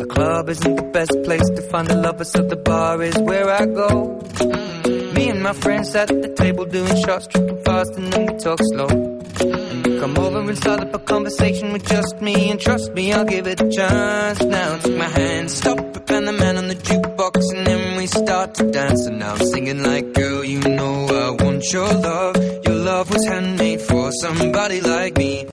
The club isn't the best place to find the lovers, so the bar is where I go. Me and my friends at the table doing shots, tripping fast, and then we talk slow. Come over and start up a conversation with just me, and trust me, I'll give it a chance. Now take my hand, stop and the man on the jukebox, and then we start to dance. And now I'm singing like, girl, you know I want your love. Your love was handmade for somebody like me.